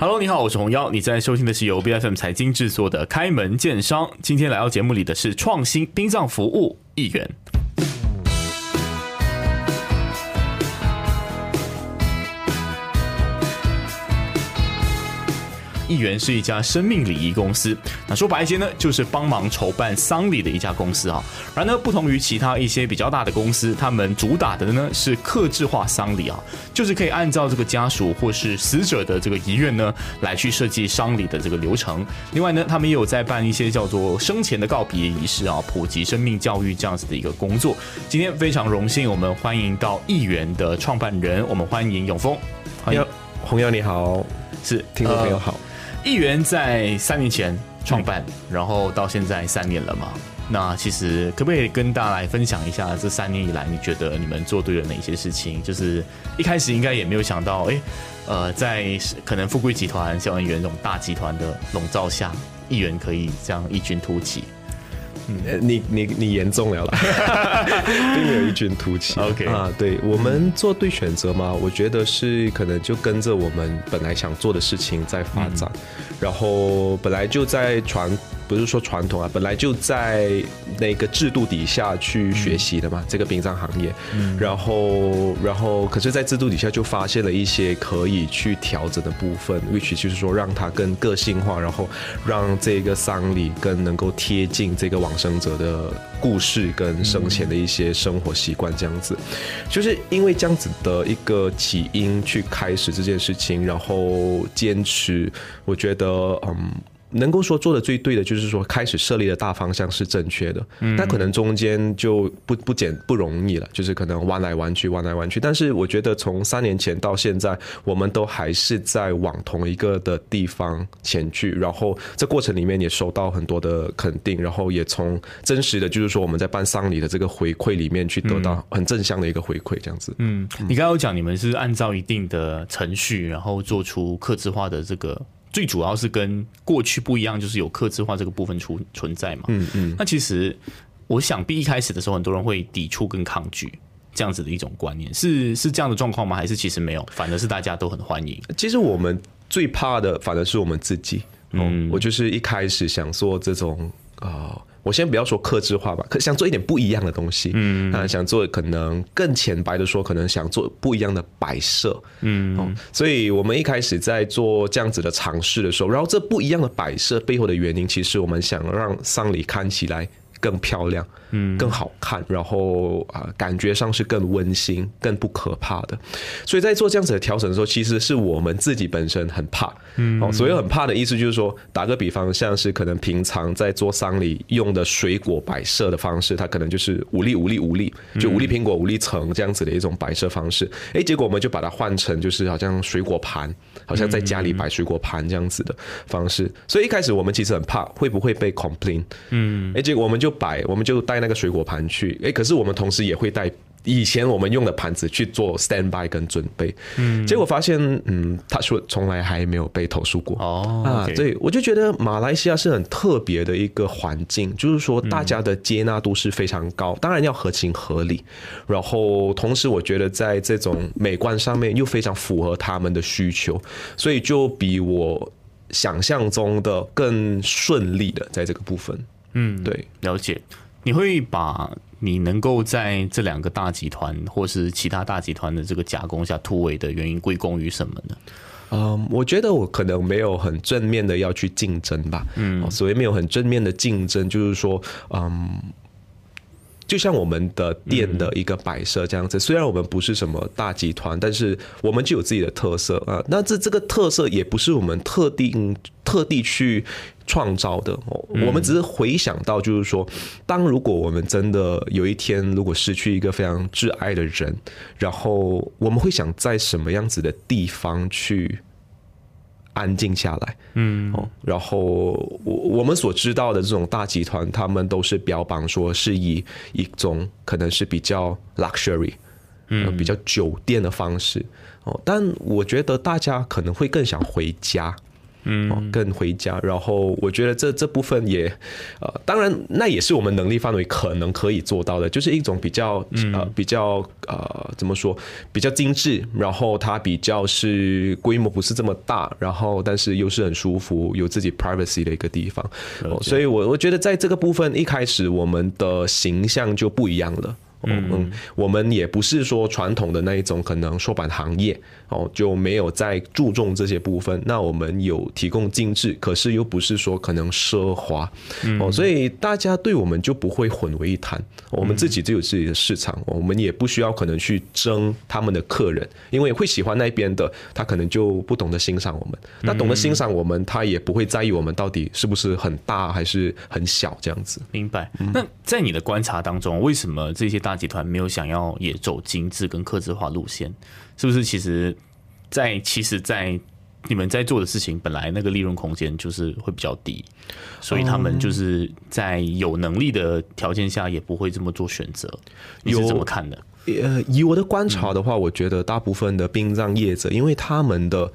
Hello，你好，我是红妖，你在收听的是由 B F M 财经制作的《开门见商》。今天来到节目里的是创新殡葬服务一员。议员是一家生命礼仪公司，那说白一些呢，就是帮忙筹办丧礼的一家公司啊。然而呢，不同于其他一些比较大的公司，他们主打的呢是客制化丧礼啊，就是可以按照这个家属或是死者的这个遗愿呢，来去设计丧礼的这个流程。另外呢，他们也有在办一些叫做生前的告别仪式啊，普及生命教育这样子的一个工作。今天非常荣幸，我们欢迎到议员的创办人，我们欢迎永峰。欢迎洪耀，你好，是听众朋友好。议员在三年前创办，然后到现在三年了嘛？那其实可不可以跟大家来分享一下，这三年以来你觉得你们做对了哪些事情？就是一开始应该也没有想到，哎，呃，在可能富贵集团、消防员这种大集团的笼罩下，议员可以这样异军突起。嗯，你你你严重了啦，并没有异军突起。OK 啊，对我们做对选择嘛？我觉得是可能就跟着我们本来想做的事情在发展，然后本来就在传。不是说传统啊，本来就在那个制度底下去学习的嘛，这个殡葬行业。然后，然后，可是，在制度底下就发现了一些可以去调整的部分，which 就是说让它更个性化，然后让这个丧礼更能够贴近这个往生者的故事跟生前的一些生活习惯，这样子。就是因为这样子的一个起因去开始这件事情，然后坚持，我觉得，嗯。能够说做的最对的，就是说开始设立的大方向是正确的，那可能中间就不不简不容易了，就是可能弯来弯去，弯来弯去。但是我觉得从三年前到现在，我们都还是在往同一个的地方前去，然后这过程里面也收到很多的肯定，然后也从真实的，就是说我们在办丧礼的这个回馈里面去得到很正向的一个回馈，这样子。嗯，你刚刚有讲你们是按照一定的程序，然后做出客制化的这个。最主要是跟过去不一样，就是有刻字化这个部分存存在嘛。嗯嗯。那其实我想必一开始的时候，很多人会抵触跟抗拒这样子的一种观念，是是这样的状况吗？还是其实没有，反而是大家都很欢迎？其实我们最怕的，反而是我们自己。嗯，我就是一开始想做这种啊。我先不要说克制化吧，可想做一点不一样的东西，嗯啊，想做可能更浅白的说，可能想做不一样的摆设，嗯，所以我们一开始在做这样子的尝试的时候，然后这不一样的摆设背后的原因，其实我们想让丧礼看起来。更漂亮，嗯，更好看，然后啊，感觉上是更温馨、更不可怕的。所以在做这样子的调整的时候，其实是我们自己本身很怕，嗯，哦，所以很怕的意思就是说，打个比方，像是可能平常在做丧礼用的水果摆设的方式，它可能就是五粒、五粒、五粒，就五粒苹果、五粒橙这样子的一种摆设方式。哎，结果我们就把它换成就是好像水果盘，好像在家里摆水果盘这样子的方式。所以一开始我们其实很怕会不会被 complain，嗯，哎，结果我们就。摆，我们就带那个水果盘去。哎，可是我们同时也会带以前我们用的盘子去做 stand by 跟准备。嗯，结果发现，嗯，他说从来还没有被投诉过。哦，啊，对，我就觉得马来西亚是很特别的一个环境，就是说大家的接纳度是非常高，当然要合情合理。然后同时，我觉得在这种美观上面又非常符合他们的需求，所以就比我想象中的更顺利的在这个部分。嗯，对，了解。你会把你能够在这两个大集团或是其他大集团的这个夹攻下突围的原因归功于什么呢？嗯，我觉得我可能没有很正面的要去竞争吧。嗯，所谓没有很正面的竞争，就是说，嗯。就像我们的店的一个摆设这样子，虽然我们不是什么大集团，但是我们就有自己的特色啊。那这这个特色也不是我们特定特地去创造的，我们只是回想到，就是说，当如果我们真的有一天如果失去一个非常挚爱的人，然后我们会想在什么样子的地方去。安静下来，嗯，哦，然后我我们所知道的这种大集团，他们都是标榜说是以一种可能是比较 luxury，嗯，比较酒店的方式，哦，但我觉得大家可能会更想回家，嗯，更回家。然后我觉得这这部分也，呃，当然那也是我们能力范围可能可以做到的，就是一种比较呃比较呃怎么说比较精致，然后它比较是规模不是这么大，然后但是又是很舒服，有自己 privacy 的一个地方。所以我我觉得在这个部分一开始我们的形象就不一样了。嗯嗯，我们也不是说传统的那一种可能说版行业哦，就没有在注重这些部分。那我们有提供精致，可是又不是说可能奢华哦，所以大家对我们就不会混为一谈。我们自己就有自己的市场，我们也不需要可能去争他们的客人，因为会喜欢那边的，他可能就不懂得欣赏我们。那懂得欣赏我们，他也不会在意我们到底是不是很大还是很小这样子。明白。那在你的观察当中，为什么这些大集团没有想要也走精致跟克制化路线？是不是？其实，在其实，在你们在做的事情，本来那个利润空间就是会比较低，所以他们就是在有能力的条件下，也不会这么做选择。你是怎么看的？呃，以我的观察的话，我觉得大部分的殡葬业者，因为他们的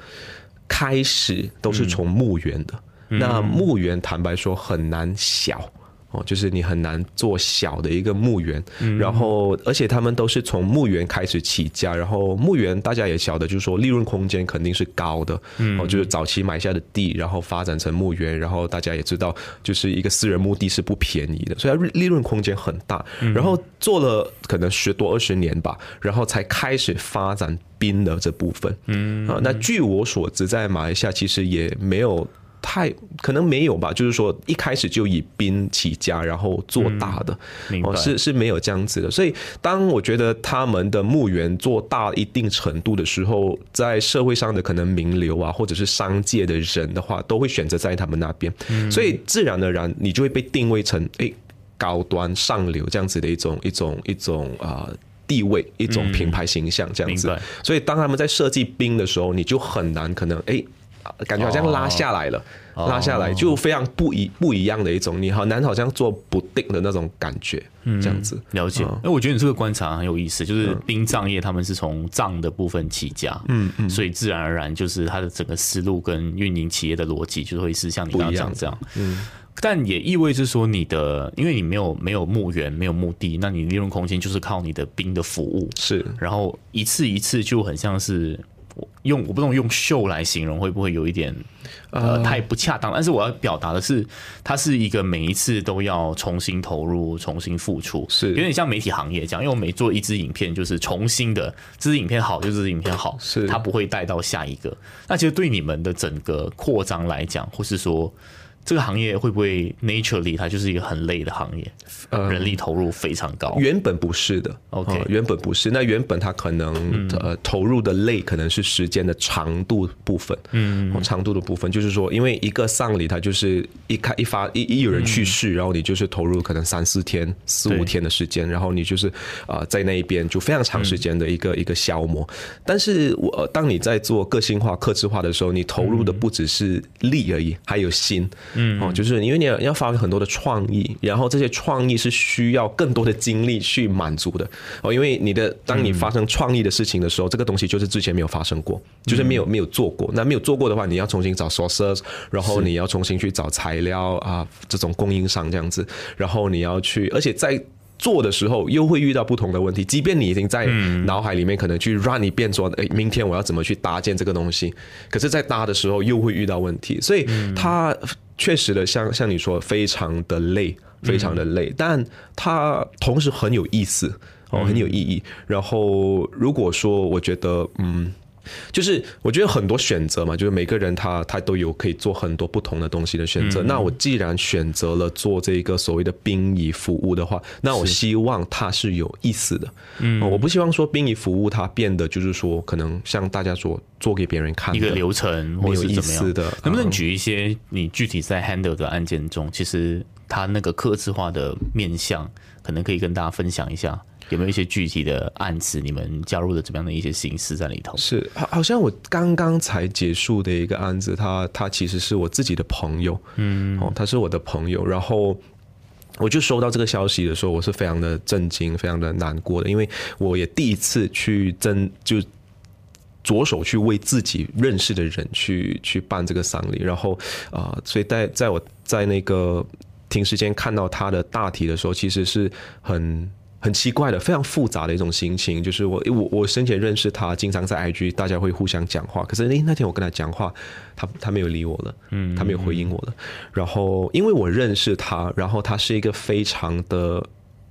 开始都是从墓园的，那墓园坦白说很难小。哦，就是你很难做小的一个墓园，然后而且他们都是从墓园开始起家，然后墓园大家也晓得，就是说利润空间肯定是高的，哦，就是早期买下的地，然后发展成墓园，然后大家也知道，就是一个私人墓地是不便宜的，所以利润空间很大。然后做了可能十多二十年吧，然后才开始发展冰的这部分。嗯，啊，那据我所知，在马来西亚其实也没有。太可能没有吧，就是说一开始就以兵起家，然后做大的，哦，是是没有这样子的。所以当我觉得他们的墓园做大一定程度的时候，在社会上的可能名流啊，或者是商界的人的话，都会选择在他们那边，所以自然而然你就会被定位成哎高端上流这样子的一种一种一种啊地位，一种品牌形象这样子。所以当他们在设计兵的时候，你就很难可能哎。感觉好像拉下来了，拉下来就非常不一不一样的一种，你好难好像做不定的那种感觉，嗯。这样子。了解。哎，我觉得你这个观察很有意思，就是殡葬业他们是从葬的部分起家，嗯嗯，所以自然而然就是他的整个思路跟运营企业的逻辑就会是像你刚刚讲这样，嗯，但也意味着说你的，因为你没有没有墓园，没有墓地，那你利润空间就是靠你的兵的服务，是，然后一次一次就很像是。用我不懂用秀来形容，会不会有一点呃太不恰当？但是我要表达的是，它是一个每一次都要重新投入、重新付出，是有点像媒体行业这样。因为我每做一支影片，就是重新的，这支影片好，就这支影片好，是它不会带到下一个。那其实对你们的整个扩张来讲，或是说。这个行业会不会 naturally 它就是一个很累的行业，人力投入非常高。原本不是的，OK，原本不是。那原本它可能呃投入的累可能是时间的长度部分，嗯，长度的部分。就是说，因为一个丧礼它就是一开一发一一有人去世，然后你就是投入可能三四天、四五天的时间，然后你就是啊在那一边就非常长时间的一个一个消磨。但是我当你在做个性化、克制化的时候，你投入的不只是力而已，还有心。嗯，哦，就是因为你要要发挥很多的创意，然后这些创意是需要更多的精力去满足的哦。因为你的当你发生创意的事情的时候，这个东西就是之前没有发生过，就是没有没有做过。那没有做过的话，你要重新找 sources，然后你要重新去找材料啊，这种供应商这样子，然后你要去，而且在。做的时候又会遇到不同的问题，即便你已经在脑海里面可能去 run 你变说，哎，明天我要怎么去搭建这个东西？可是，在搭的时候又会遇到问题，所以它确实的，像像你说，非常的累，非常的累，但它同时很有意思哦，很有意义。然后，如果说我觉得，嗯。就是我觉得很多选择嘛，就是每个人他他都有可以做很多不同的东西的选择。那我既然选择了做这个所谓的殡仪服务的话，那我希望它是有意思的。嗯，我不希望说殡仪服务它变得就是说可能像大家所做给别人看一个流程没有意思的。能不能举一些你具体在 handle 的案件中，其实它那个克制化的面向，可能可以跟大家分享一下。有没有一些具体的案子？你们加入了怎么样的一些形式在里头？是，好，好像我刚刚才结束的一个案子，他他其实是我自己的朋友，嗯，哦，他是我的朋友，然后我就收到这个消息的时候，我是非常的震惊，非常的难过的，因为我也第一次去真就着手去为自己认识的人去去办这个丧礼，然后啊，所以在在我在那个停尸间看到他的大体的时候，其实是很。很奇怪的，非常复杂的一种心情，就是我我我生前认识他，经常在 IG 大家会互相讲话，可是诶那天我跟他讲话，他他没有理我了，嗯，他没有回应我了。然后因为我认识他，然后他是一个非常的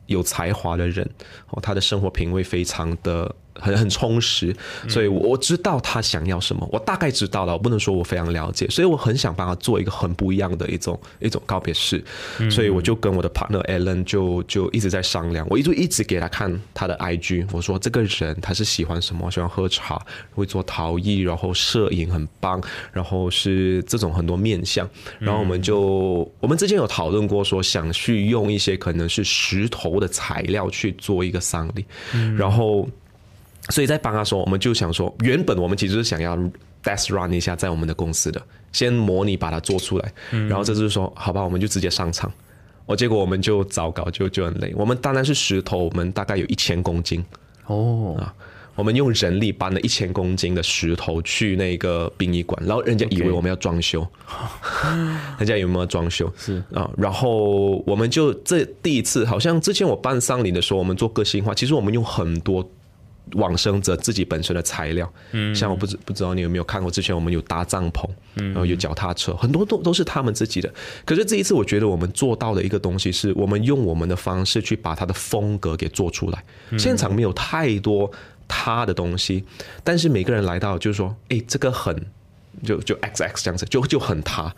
有才华的人，哦，他的生活品味非常的。很很充实，所以我知道他想要什么，我大概知道了，我不能说我非常了解，所以我很想帮他做一个很不一样的一种一种告别式，所以我就跟我的 partner Alan 就就一直在商量，我一直一直给他看他的 IG，我说这个人他是喜欢什么，喜欢喝茶，会做陶艺，然后摄影很棒，然后是这种很多面相，然后我们就我们之前有讨论过说想去用一些可能是石头的材料去做一个丧礼，然后。所以在帮他说，我们就想说，原本我们其实是想要 test run 一下在我们的公司的，先模拟把它做出来，然后这就是说，好吧，我们就直接上场。哦，结果我们就糟糕，就就很累。我们当然是石头，我们大概有一千公斤哦啊，我们用人力搬了一千公斤的石头去那个殡仪馆，然后人家以为我们要装修，人家有没有装修？是啊，然后我们就这第一次，好像之前我办丧礼的时候，我们做个性化，其实我们用很多。往生者自己本身的材料，嗯，像我不知不知道你有没有看过，之前我们有搭帐篷，嗯，然后有脚踏车，很多都都是他们自己的。可是这一次，我觉得我们做到的一个东西，是我们用我们的方式去把它的风格给做出来。现场没有太多他的东西，但是每个人来到就是说，哎，这个很。就就 X X 这样子，就就很他。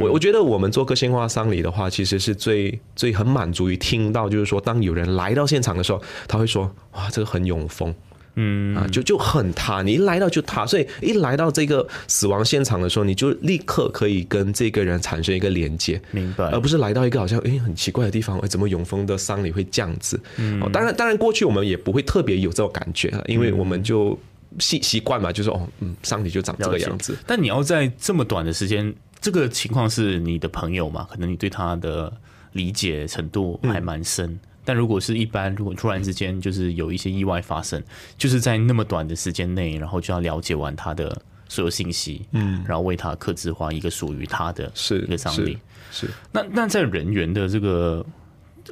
我我觉得我们做个性化丧礼的话，其实是最最很满足于听到，就是说，当有人来到现场的时候，他会说：“哇，这个很永丰。”嗯啊，就就很塌。你一来到就塌，所以一来到这个死亡现场的时候，你就立刻可以跟这个人产生一个连接，明白？而不是来到一个好像诶很奇怪的地方，哎，怎么永丰的丧礼会这样子？嗯，当然，当然，过去我们也不会特别有这种感觉，因为我们就。习习惯嘛，就是哦，嗯，上体就长这个样子。但你要在这么短的时间，这个情况是你的朋友嘛？可能你对他的理解程度还蛮深。但如果是一般，如果突然之间就是有一些意外发生，就是在那么短的时间内，然后就要了解完他的所有信息，嗯，然后为他刻字化一个属于他的是一个丧礼。是那那在人员的这个。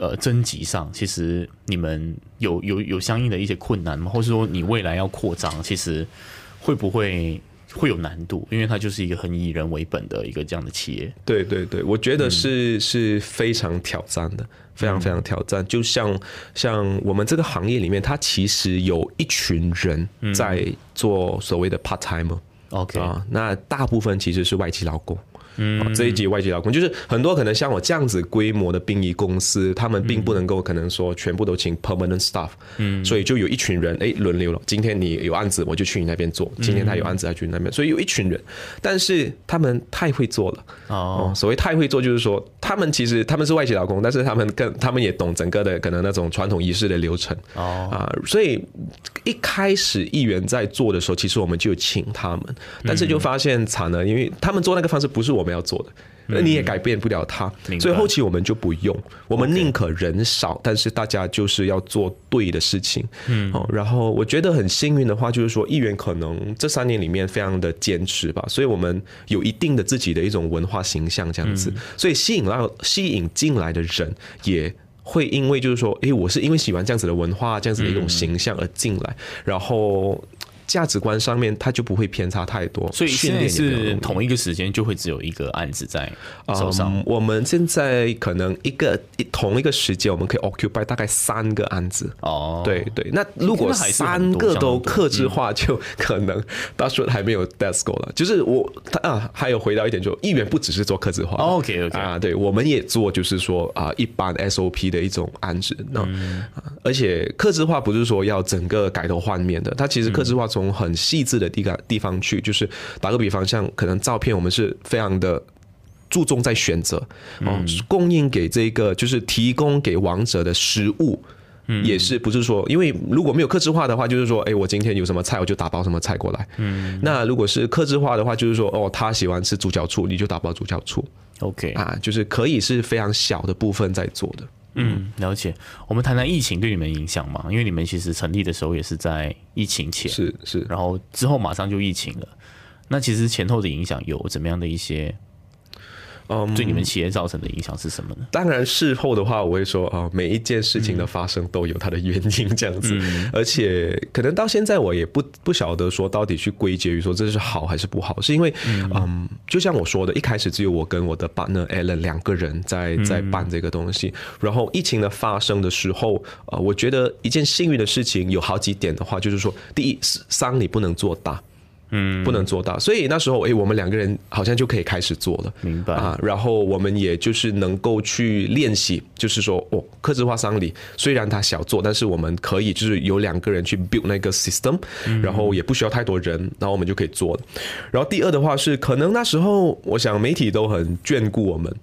呃，征集上其实你们有有有相应的一些困难吗？或者说你未来要扩张，其实会不会会有难度？因为它就是一个很以人为本的一个这样的企业。对对对，我觉得是是非常挑战的，非常非常挑战。就像像我们这个行业里面，它其实有一群人在做所谓的 part time。OK 啊，那大部分其实是外籍劳工。嗯，这一级外籍劳工就是很多可能像我这样子规模的殡仪公司，他们并不能够可能说全部都请 permanent staff，嗯，所以就有一群人哎轮流了。今天你有案子，我就去你那边做；今天他有案子，他去那边。所以有一群人，但是他们太会做了哦。所谓太会做，就是说他们其实他们是外籍劳工，但是他们更他们也懂整个的可能那种传统仪式的流程哦啊。所以一开始议员在做的时候，其实我们就请他们，但是就发现惨了，因为他们做那个方式不是我们。要做的，那你也改变不了他，所以后期我们就不用，我们宁可人少，但是大家就是要做对的事情。嗯，哦，然后我觉得很幸运的话，就是说议员可能这三年里面非常的坚持吧，所以我们有一定的自己的一种文化形象这样子，所以吸引到吸引进来的人也会因为就是说，哎，我是因为喜欢这样子的文化，这样子的一种形象而进来，然后。价值观上面，它就不会偏差太多。所以现在是同一个时间就会只有一个案子在手上。我们现在可能一个一同一个时间，我们可以 occupy 大概三个案子。哦，对对。那如果三个都克制化，就可能到时候还没有 desk 了。就是我他啊，还有回到一点，就议员不只是做克制化。OK OK 啊，对，我们也做，就是说啊，一般 SOP 的一种案子。那而且克制化不是说要整个改头换面的，它其实克制化。从很细致的地方地方去，就是打个比方，像可能照片，我们是非常的注重在选择哦，供应给这个就是提供给王者的食物，也是不是说，因为如果没有克制化的话，就是说，哎，我今天有什么菜，我就打包什么菜过来。嗯，那如果是克制化的话，就是说，哦，他喜欢吃猪脚醋，你就打包猪脚醋。OK 啊，就是可以是非常小的部分在做的。嗯，了解。我们谈谈疫情对你们影响嘛？因为你们其实成立的时候也是在疫情前，是是，然后之后马上就疫情了。那其实前后的影响有怎么样的一些？嗯，对你们企业造成的影响是什么呢？当然，事后的话，我会说啊，每一件事情的发生都有它的原因，这样子。而且，可能到现在我也不不晓得说到底去归结于说这是好还是不好，是因为嗯，就像我说的，一开始只有我跟我的 partner Alan 两个人在在办这个东西。然后疫情的发生的时候，呃，我觉得一件幸运的事情有好几点的话，就是说，第一，商你不能做大。嗯，不能做到，所以那时候，哎，我们两个人好像就可以开始做了，明白啊。然后我们也就是能够去练习，就是说，哦，客制化丧礼虽然它小做，但是我们可以就是有两个人去 build 那个 system，然后也不需要太多人，然后我们就可以做了。然后第二的话是，可能那时候我想媒体都很眷顾我们。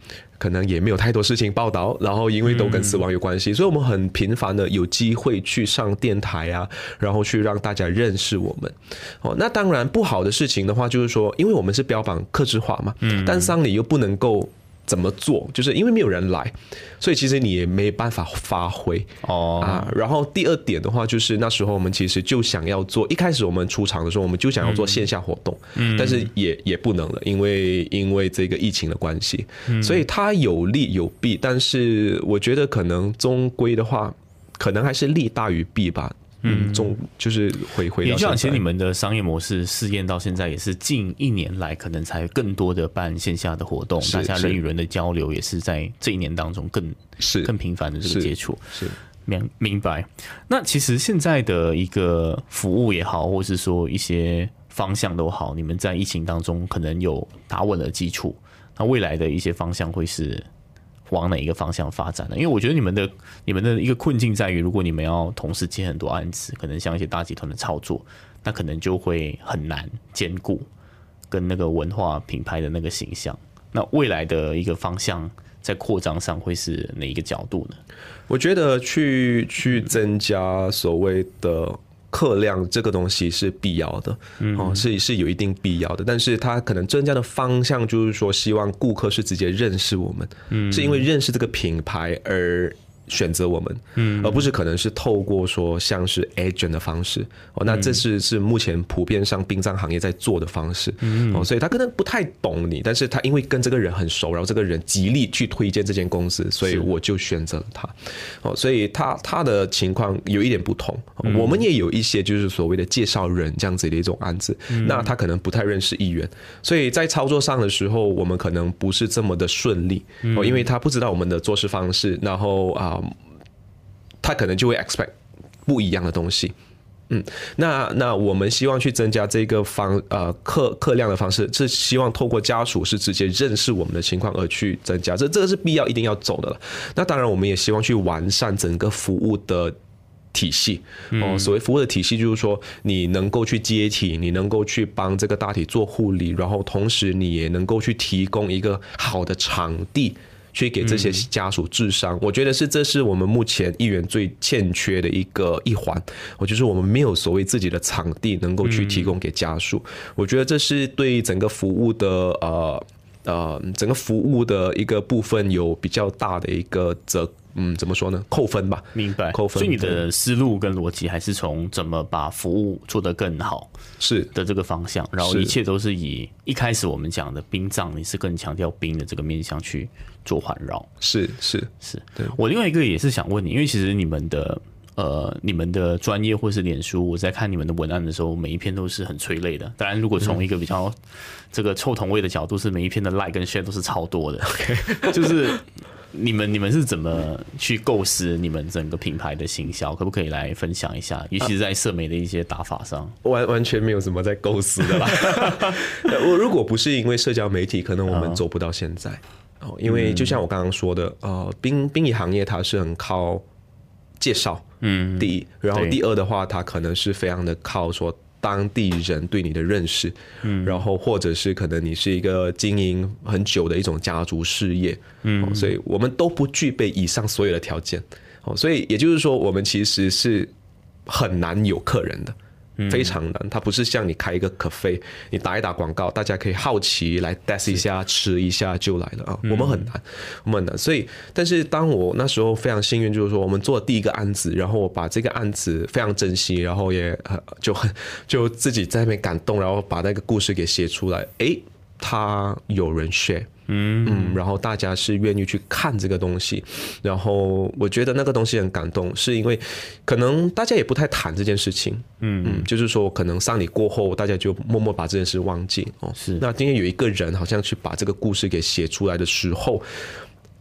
可能也没有太多事情报道，然后因为都跟死亡有关系，所以我们很频繁的有机会去上电台啊，然后去让大家认识我们。哦，那当然不好的事情的话，就是说，因为我们是标榜克制化嘛，嗯，但丧礼又不能够。怎么做？就是因为没有人来，所以其实你也没办法发挥哦啊。然后第二点的话，就是那时候我们其实就想要做，一开始我们出场的时候，我们就想要做线下活动，嗯，但是也也不能了，因为因为这个疫情的关系，嗯所以它有利有弊。但是我觉得可能终归的话，可能还是利大于弊吧。嗯，中就是回回。你像其实你们的商业模式试验到现在也是近一年来，可能才更多的办线下的活动，大家人与人的交流也是在这一年当中更是更频繁的这个接触。是明明白。那其实现在的一个服务也好，或是说一些方向都好，你们在疫情当中可能有打稳了基础，那未来的一些方向会是？往哪一个方向发展呢？因为我觉得你们的你们的一个困境在于，如果你们要同时接很多案子，可能像一些大集团的操作，那可能就会很难兼顾跟那个文化品牌的那个形象。那未来的一个方向在扩张上会是哪一个角度呢？我觉得去去增加所谓的。客量这个东西是必要的，哦，是是有一定必要的，但是它可能增加的方向就是说，希望顾客是直接认识我们，是因为认识这个品牌而。选择我们，嗯，而不是可能是透过说像是 agent 的方式。哦，那这是是目前普遍上殡葬行业在做的方式，嗯，哦，所以他可能不太懂你，但是他因为跟这个人很熟，然后这个人极力去推荐这间公司，所以我就选择了他，哦，所以他他的情况有一点不同，我们也有一些就是所谓的介绍人这样子的一种案子，那他可能不太认识议员，所以在操作上的时候，我们可能不是这么的顺利。哦，因为他不知道我们的做事方式，然后啊。他可能就会 expect 不一样的东西，嗯，那那我们希望去增加这个方呃客客量的方式，是希望透过家属是直接认识我们的情况而去增加，这这个是必要一定要走的了。那当然，我们也希望去完善整个服务的体系哦。所谓服务的体系，就是说你能够去接体，你能够去帮这个大体做护理，然后同时你也能够去提供一个好的场地。去给这些家属治伤，我觉得是这是我们目前议员最欠缺的一个一环。我就是我们没有所谓自己的场地能够去提供给家属，我觉得这是对整个服务的呃呃整个服务的一个部分有比较大的一个责。嗯，怎么说呢？扣分吧。明白。扣分。所以你的思路跟逻辑还是从怎么把服务做得更好是的这个方向，然后一切都是以一开始我们讲的冰葬，你是更强调冰的这个面向去做环绕。是是是。对我另外一个也是想问你，因为其实你们的呃你们的专业或是脸书，我在看你们的文案的时候，每一篇都是很催泪的。当然，如果从一个比较这个臭同位的角度，是每一篇的 like 跟 share 都是超多的。就是。你们你们是怎么去构思你们整个品牌的行销？可不可以来分享一下？尤其是在社媒的一些打法上，完完全没有什么在构思的啦。我如果不是因为社交媒体，可能我们走不到现在哦。因为就像我刚刚说的，呃，殡殡仪行业它是很靠介绍，嗯，第一，然后第二的话，它可能是非常的靠说。当地人对你的认识，嗯，然后或者是可能你是一个经营很久的一种家族事业，嗯，所以我们都不具备以上所有的条件，哦，所以也就是说，我们其实是很难有客人的，非常难。它不是像你开一个咖啡，你打一打广告，大家可以好奇来 test 一下、吃一下就来了啊。我们很难，我们很难。所以，但是当我那时候非常幸运，就是说我们做第一个案子，然后我把这个案子非常珍惜，然后也就很就自己在那边感动，然后把那个故事给写出来。哎，他有人 share。嗯嗯，然后大家是愿意去看这个东西，然后我觉得那个东西很感动，是因为可能大家也不太谈这件事情，嗯嗯，就是说可能丧礼过后，大家就默默把这件事忘记哦。是，那今天有一个人好像去把这个故事给写出来的时候。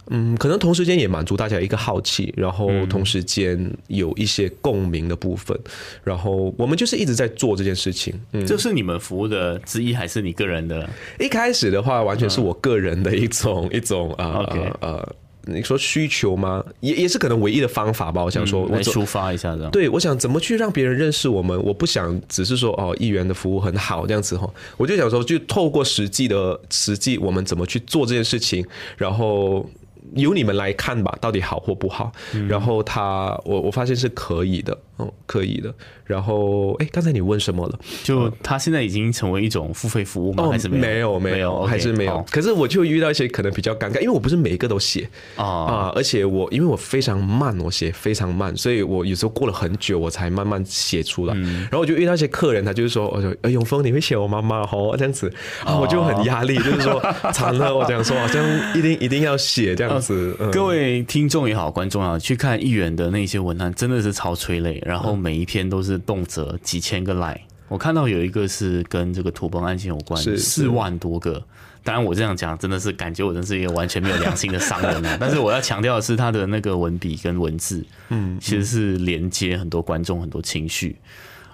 嗯，可能同时间也满足大家一个好奇，然后同时间有一些共鸣的部分，然后我们就是一直在做这件事情。嗯，这是你们服务的之一，还是你个人的？一开始的话，完全是我个人的一种 一种啊呃，你说需求吗？也也是可能唯一的方法吧。我想说，我抒发一下的。对，我想怎么去让别人认识我们？我不想只是说哦，议员的服务很好这样子哈。我就想说，就透过实际的实际，我们怎么去做这件事情，然后。由你们来看吧，到底好或不好？然后他，我我发现是可以的，哦，可以的。然后，哎，刚才你问什么了？就他现在已经成为一种付费服务吗？还是没有？没有，还是没有。可是我就遇到一些可能比较尴尬，因为我不是每一个都写啊啊，而且我因为我非常慢，我写非常慢，所以我有时候过了很久我才慢慢写出来。然后我就遇到一些客人，他就是说，我说，哎，永峰，你会写我妈妈哦，这样子啊，我就很压力，就是说惨了，我这样说，好像一定一定要写这样子。各位听众也好，观众也好，去看议员的那些文案，真的是超催泪，然后每一篇都是。动辄几千个 like 我看到有一个是跟这个土崩案件有关，四万多个。当然我这样讲真的是感觉我真是一个完全没有良心的商人啊！但是我要强调的是，他的那个文笔跟文字，嗯，其实是连接很多观众很多情绪。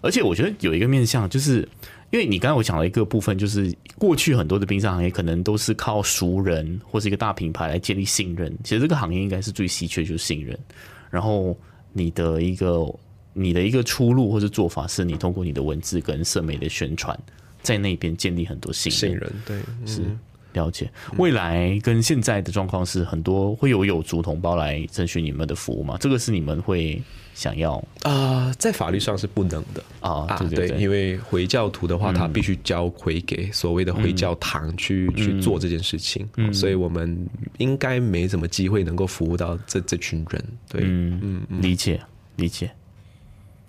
而且我觉得有一个面向，就是因为你刚才我讲了一个部分，就是过去很多的冰上行业可能都是靠熟人或是一个大品牌来建立信任。其实这个行业应该是最稀缺就是信任。然后你的一个。你的一个出路或者做法，是你通过你的文字跟社媒的宣传，在那边建立很多信信任。对，是了解。未来跟现在的状况是，很多会有有族同胞来征询你们的服务吗？这个是你们会想要啊？在法律上是不能的啊。对对，因为回教徒的话，他必须交回给所谓的回教堂去去做这件事情，所以我们应该没什么机会能够服务到这这群人。对，嗯嗯，理解理解。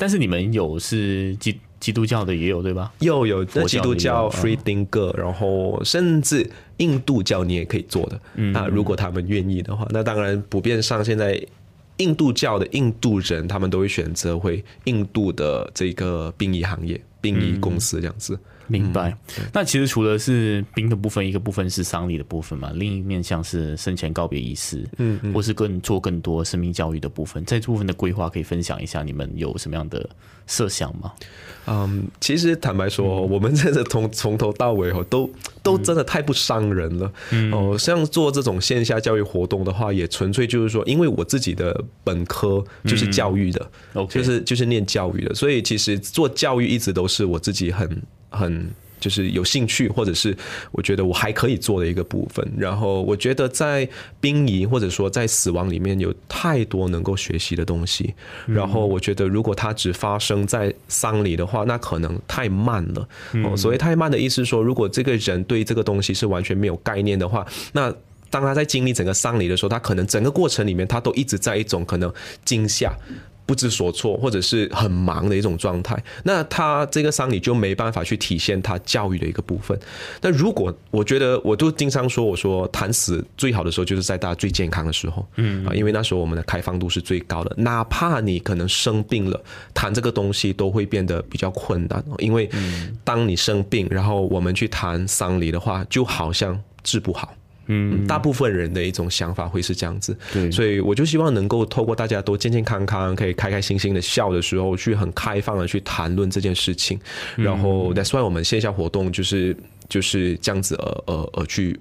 但是你们有是基基督教的也有对吧？有有，那基督教 free thinker，然后甚至印度教你也可以做的。那如果他们愿意的话，那当然普遍上现在印度教的印度人，他们都会选择回印度的这个殡仪行业、殡仪公司这样子。明白。那其实除了是冰的部分，一个部分是丧礼的部分嘛，另一面像是生前告别仪式，嗯，或是更做更多生命教育的部分，在这部分的规划可以分享一下，你们有什么样的设想吗？嗯，其实坦白说，我们真的从 从头到尾哦，都都真的太不伤人了。哦，像做这种线下教育活动的话，也纯粹就是说，因为我自己的本科就是教育的，就是就是念教育的，所以其实做教育一直都是我自己很。很就是有兴趣，或者是我觉得我还可以做的一个部分。然后我觉得在殡仪或者说在死亡里面有太多能够学习的东西。然后我觉得如果它只发生在丧礼的话，那可能太慢了。哦，所谓太慢的意思是说，如果这个人对这个东西是完全没有概念的话，那当他在经历整个丧礼的时候，他可能整个过程里面他都一直在一种可能惊吓。不知所措，或者是很忙的一种状态，那他这个丧礼就没办法去体现他教育的一个部分。那如果我觉得，我都经常说，我说谈死最好的时候就是在大家最健康的时候，嗯啊，因为那时候我们的开放度是最高的，哪怕你可能生病了，谈这个东西都会变得比较困难，因为当你生病，然后我们去谈丧礼的话，就好像治不好。嗯，大部分人的一种想法会是这样子，对，所以我就希望能够透过大家都健健康康，可以开开心心的笑的时候，去很开放的去谈论这件事情。然后，That's why 我们线下活动就是就是这样子，而而而去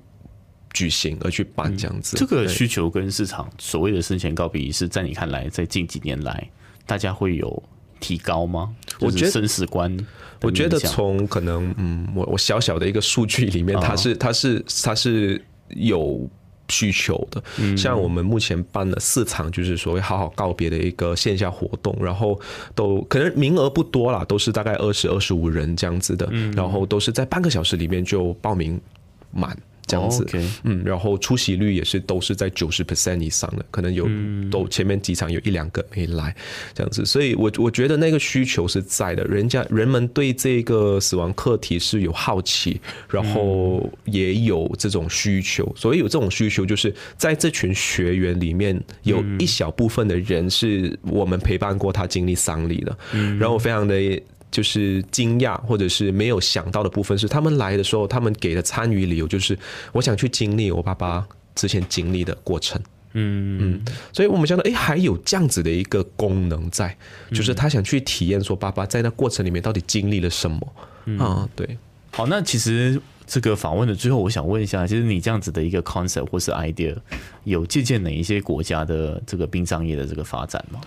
举行，而去办这样子。这个需求跟市场所谓的生前告别仪式，在你看来，在近几年来，大家会有提高吗？我觉得生死观，我觉得从可能嗯，我我小小的一个数据里面，它是它是它是。有需求的。像我们目前办了四场，就是所谓好好告别的一个线下活动，然后都可能名额不多啦，都是大概二十二十五人这样子的，然后都是在半个小时里面就报名满。这样子，嗯，然后出席率也是都是在九十 percent 以上的，可能有都前面几场有一两个没来，这样子，所以我我觉得那个需求是在的，人家人们对这个死亡课题是有好奇，然后也有这种需求，所以有这种需求，就是在这群学员里面有一小部分的人是我们陪伴过他经历丧礼的，然后非常的。就是惊讶或者是没有想到的部分是，他们来的时候，他们给的参与理由就是我想去经历我爸爸之前经历的过程。嗯嗯，所以我们想到，哎，还有这样子的一个功能在，就是他想去体验说爸爸在那过程里面到底经历了什么啊？对。好，那其实这个访问的最后，我想问一下，其实你这样子的一个 concept 或是 idea，有借鉴哪一些国家的这个殡葬业的这个发展吗？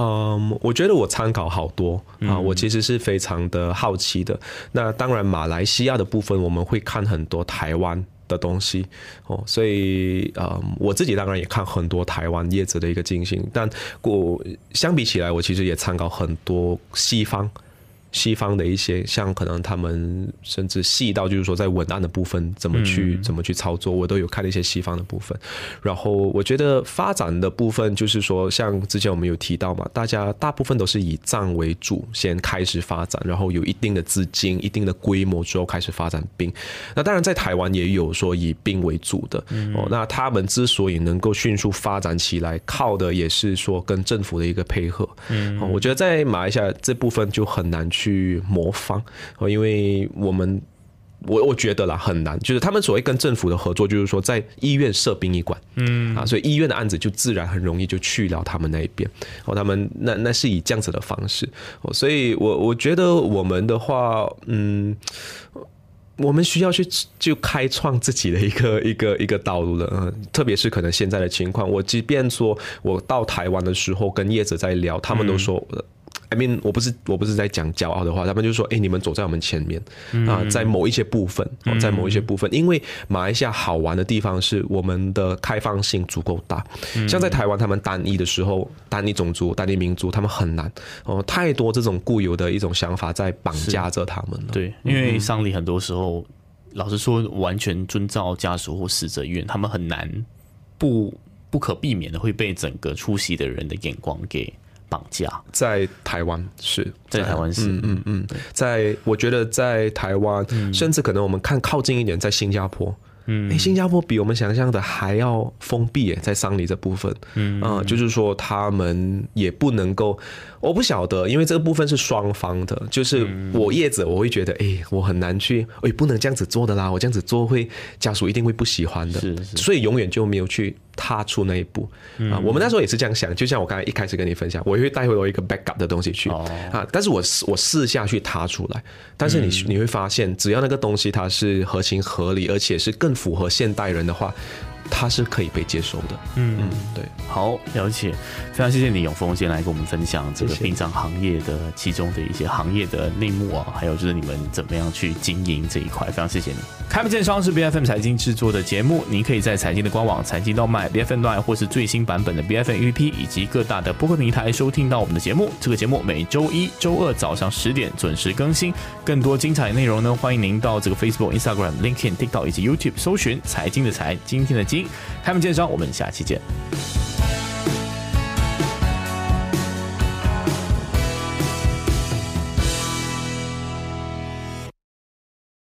嗯，我觉得我参考好多啊，我其实是非常的好奇的。那当然，马来西亚的部分我们会看很多台湾的东西哦，所以呃，我自己当然也看很多台湾叶子的一个进行，但我相比起来，我其实也参考很多西方。西方的一些像可能他们甚至细到就是说在文案的部分怎么去怎么去操作，我都有看了一些西方的部分。然后我觉得发展的部分就是说，像之前我们有提到嘛，大家大部分都是以账为主先开始发展，然后有一定的资金、一定的规模之后开始发展兵。那当然在台湾也有说以兵为主的哦。那他们之所以能够迅速发展起来，靠的也是说跟政府的一个配合。嗯，我觉得在马来西亚这部分就很难去。去模仿，因为我们我我觉得啦很难，就是他们所谓跟政府的合作，就是说在医院设殡仪馆，嗯啊，所以医院的案子就自然很容易就去了他们那一边，哦，他们那那是以这样子的方式，哦，所以我我觉得我们的话，嗯。我们需要去就开创自己的一个一个一个道路了，嗯，特别是可能现在的情况，我即便说我到台湾的时候跟叶子在聊，他们都说。I mean，我不是我不是在讲骄傲的话，他们就说：“哎，你们走在我们前面啊，在某一些部分，在某一些部分，因为马来西亚好玩的地方是我们的开放性足够大。像在台湾，他们单一的时候，单一种族、单一民族，他们很难哦，太多这种固有的一种想法在绑架着他们了。对，因为丧礼很多时候，老实说，完全遵照家属或死者意愿，他们很难不不可避免的会被整个出席的人的眼光给。绑架。在台湾是。在台湾是。嗯嗯嗯，在我觉得在台湾，甚至可能我们看靠近一点，在新加坡，嗯，新加坡比我们想象的还要封闭耶，在丧礼这部分，嗯啊，就是说他们也不能够。我不晓得，因为这个部分是双方的，就是我叶子，我会觉得，哎，我很难去，哎，不能这样子做的啦，我这样子做会家属一定会不喜欢的，是是，所以永远就没有去踏出那一步。啊。我们那时候也是这样想，就像我刚才一开始跟你分享，我也会带回我一个 backup 的东西去。啊，但是我我试下去踏出来，但是你你会发现，只要那个东西它是合情合理，而且是更符合现代人的话。它是可以被接受的，嗯。嗯，对，好了解，非常谢谢你永峰先来跟我们分享这个殡葬行业的其中的一些行业的内幕啊，还有就是你们怎么样去经营这一块，非常谢谢你。开不见商是 B F M 财经制作的节目，您可以在财经的官网财经到卖 B F M Line 或是最新版本的 B F M A P P 以及各大的播客平台收听到我们的节目。这个节目每周一周二早上十点准时更新，更多精彩内容呢，欢迎您到这个 Facebook、Instagram、LinkedIn、TikTok 以及 YouTube 搜寻财经的财，今天的开门见山，我们下期见。